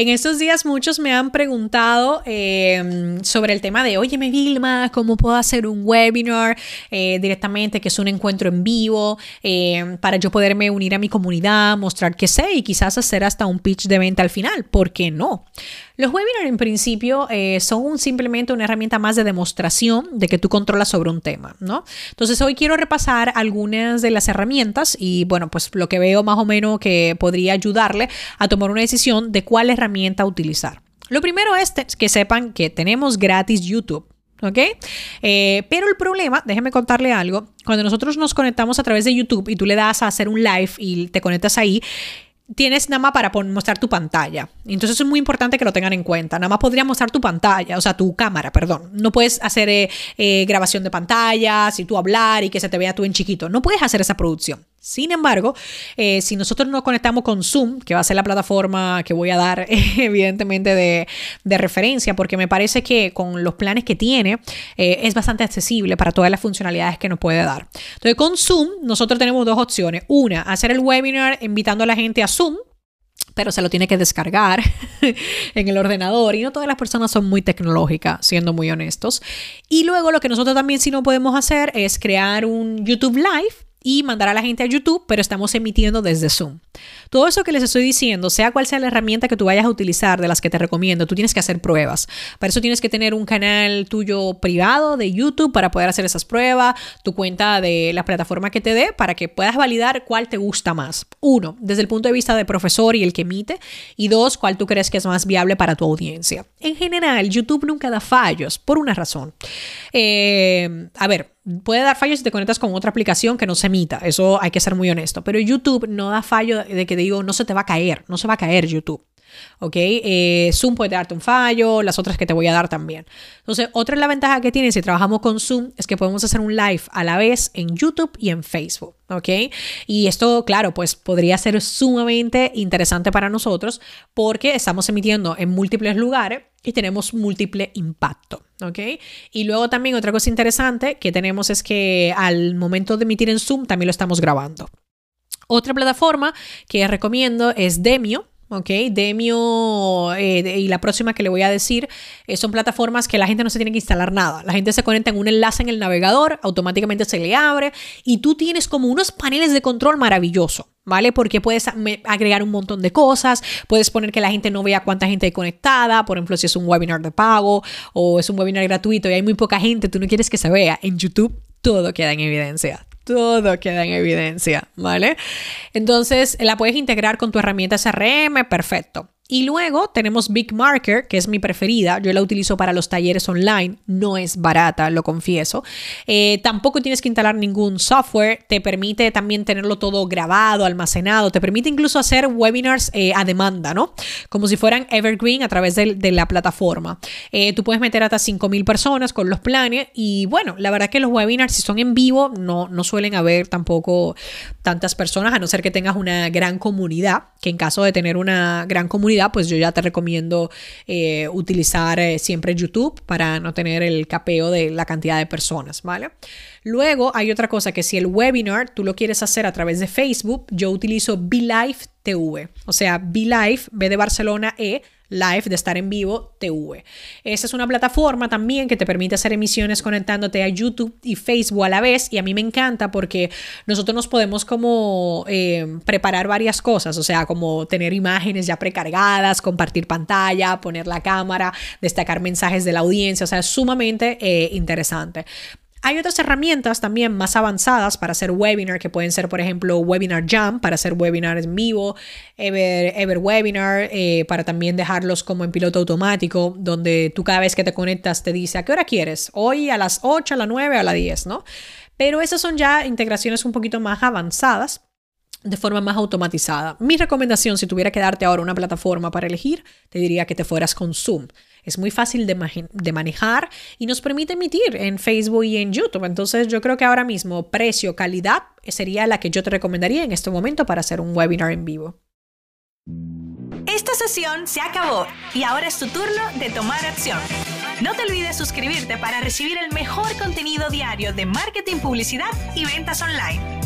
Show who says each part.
Speaker 1: En estos días muchos me han preguntado eh, sobre el tema de, oye, me Vilma, ¿cómo puedo hacer un webinar eh, directamente, que es un encuentro en vivo, eh, para yo poderme unir a mi comunidad, mostrar qué sé y quizás hacer hasta un pitch de venta al final? ¿Por qué no? Los webinars en principio son simplemente una herramienta más de demostración de que tú controlas sobre un tema, ¿no? Entonces hoy quiero repasar algunas de las herramientas y bueno, pues lo que veo más o menos que podría ayudarle a tomar una decisión de cuál herramienta utilizar. Lo primero es que sepan que tenemos gratis YouTube. ¿Ok? Eh, pero el problema, déjenme contarle algo, cuando nosotros nos conectamos a través de YouTube y tú le das a hacer un live y te conectas ahí, tienes nada más para mostrar tu pantalla. Entonces es muy importante que lo tengan en cuenta. Nada más podría mostrar tu pantalla, o sea, tu cámara, perdón. No puedes hacer eh, eh, grabación de pantalla, si tú hablar y que se te vea tú en chiquito. No puedes hacer esa producción. Sin embargo, eh, si nosotros nos conectamos con Zoom, que va a ser la plataforma que voy a dar evidentemente de, referencia, porque me parece que con los planes que tiene es bastante accesible para todas las funcionalidades que nos puede dar. Entonces, con Zoom nosotros tenemos dos opciones. Una, hacer el webinar invitando a la gente a Zoom pero se lo tiene que descargar en el ordenador y no todas las personas son muy tecnológicas, siendo muy honestos. Y luego lo que nosotros también sí no podemos hacer es crear un YouTube Live y mandar a la gente a YouTube, pero estamos emitiendo desde Zoom. Todo eso que les estoy diciendo, sea cual sea la herramienta que tú vayas a utilizar, de las que te recomiendo, tú tienes que hacer pruebas. Para eso tienes que tener un canal tuyo privado de YouTube para poder hacer esas pruebas, tu cuenta de la plataforma que te dé para que puedas validar cuál te gusta más. Uno, desde el punto de vista de profesor y el que emite. Y dos, cuál tú crees que es más viable para tu audiencia. En general, YouTube nunca da fallos por una razón. Eh, a ver, puede dar fallos si te conectas con otra aplicación que no se emita. Eso hay que ser muy honesto. Pero YouTube no da fallo de que digo, no se te va a caer, no se va a caer YouTube. ¿Ok? Eh, Zoom puede darte un fallo, las otras que te voy a dar también. Entonces, otra de la ventaja que tiene si trabajamos con Zoom es que podemos hacer un live a la vez en YouTube y en Facebook. ¿Ok? Y esto, claro, pues podría ser sumamente interesante para nosotros porque estamos emitiendo en múltiples lugares y tenemos múltiple impacto. ¿Ok? Y luego también otra cosa interesante que tenemos es que al momento de emitir en Zoom también lo estamos grabando. Otra plataforma que recomiendo es Demio. ¿ok? Demio eh, y la próxima que le voy a decir eh, son plataformas que la gente no se tiene que instalar nada. La gente se conecta en un enlace en el navegador, automáticamente se le abre y tú tienes como unos paneles de control maravilloso. ¿Vale? Porque puedes agregar un montón de cosas, puedes poner que la gente no vea cuánta gente hay conectada, por ejemplo, si es un webinar de pago o es un webinar gratuito y hay muy poca gente, tú no quieres que se vea. En YouTube todo queda en evidencia, todo queda en evidencia, ¿vale? Entonces, la puedes integrar con tu herramienta CRM, perfecto. Y luego tenemos Big Marker, que es mi preferida. Yo la utilizo para los talleres online. No es barata, lo confieso. Eh, tampoco tienes que instalar ningún software. Te permite también tenerlo todo grabado, almacenado. Te permite incluso hacer webinars eh, a demanda, ¿no? Como si fueran evergreen a través de, la plataforma. Eh, tú puedes meter hasta 5.000 personas con los planes. Y bueno, la verdad que los webinars, si son en vivo, no, no suelen haber tampoco tantas personas, a no ser que tengas una gran comunidad. Que en caso de tener una gran comunidad, pues yo ya te recomiendo eh, utilizar eh, siempre YouTube para no tener el capeo de la cantidad de personas, ¿vale? Luego hay otra cosa que si el webinar tú lo quieres hacer a través de Facebook, yo utilizo BeLive TV, o sea, BeLive, B de Barcelona, E live, de estar en vivo, TV. Esa es una plataforma también que te permite hacer emisiones conectándote a YouTube y Facebook a la vez y a mí me encanta porque nosotros nos podemos como eh, preparar varias cosas, o sea, como tener imágenes ya precargadas, compartir pantalla, poner la cámara, destacar mensajes de la audiencia, o sea, es sumamente eh, interesante. Hay otras herramientas también más avanzadas para hacer webinar, que pueden ser, por ejemplo, Webinar Jam para hacer webinars en vivo, Ever, Webinar eh, para también dejarlos como en piloto automático, donde tú cada vez que te conectas te dice a qué hora quieres, hoy a las 8, a las 9, a las 10, ¿no? Pero esas son ya integraciones un poquito más avanzadas de forma más automatizada. Mi recomendación, si tuviera que darte ahora una plataforma para elegir, te diría que te fueras con Zoom. Es muy fácil de, manejar y nos permite emitir en Facebook y en YouTube. Entonces yo creo que ahora mismo precio, calidad sería la que yo te recomendaría en este momento para hacer un webinar en vivo.
Speaker 2: Esta sesión se acabó y ahora es tu turno de tomar acción. No te olvides suscribirte para recibir el mejor contenido diario de marketing, publicidad y ventas online.